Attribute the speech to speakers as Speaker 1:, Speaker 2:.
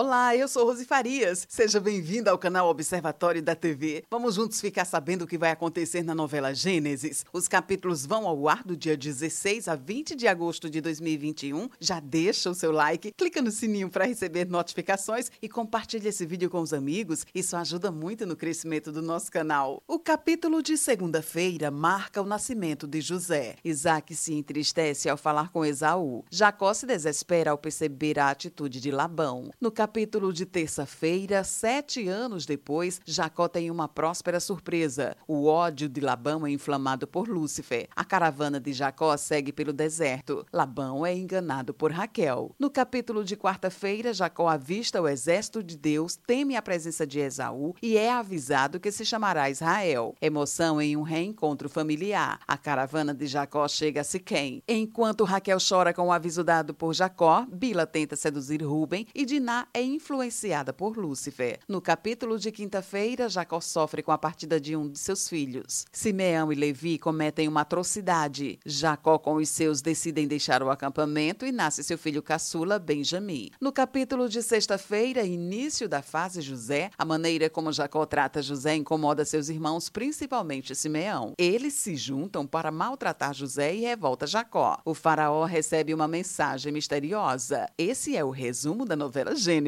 Speaker 1: Olá, eu sou Rose Farias. Seja bem-vindo ao canal Observatório da TV. Vamos juntos ficar sabendo o que vai acontecer na novela Gênesis. Os capítulos vão ao ar do dia 16 a 20 de agosto de 2021. Já deixa o seu like, clica no sininho para receber notificações e compartilha esse vídeo com os amigos. Isso ajuda muito no crescimento do nosso canal. O capítulo de segunda-feira marca o nascimento de José. Isaac se entristece ao falar com Esaú. Jacó se desespera ao perceber a atitude de Labão. No capítulo de terça-feira, sete anos depois, Jacó tem uma próspera surpresa. O ódio de Labão é inflamado por Lúcifer. A caravana de Jacó segue pelo deserto. Labão é enganado por Raquel. No capítulo de quarta-feira, Jacó avista o exército de Deus, teme a presença de Esaú e é avisado que se chamará Israel. Emoção em um reencontro familiar. A caravana de Jacó chega a Siquém. Enquanto Raquel chora com o aviso dado por Jacó, Bila tenta seduzir Ruben e Diná é influenciada por Lúcifer. No capítulo de quinta-feira, Jacó sofre com a partida de um de seus filhos. Simeão e Levi cometem uma atrocidade. Jacó com os seus decidem deixar o acampamento e nasce seu filho caçula, Benjamim. No capítulo de sexta-feira, início da fase José, a maneira como Jacó trata José incomoda seus irmãos, principalmente Simeão. Eles se juntam para maltratar José e revolta Jacó. O faraó recebe uma mensagem misteriosa. Esse é o resumo da novela Gênesis.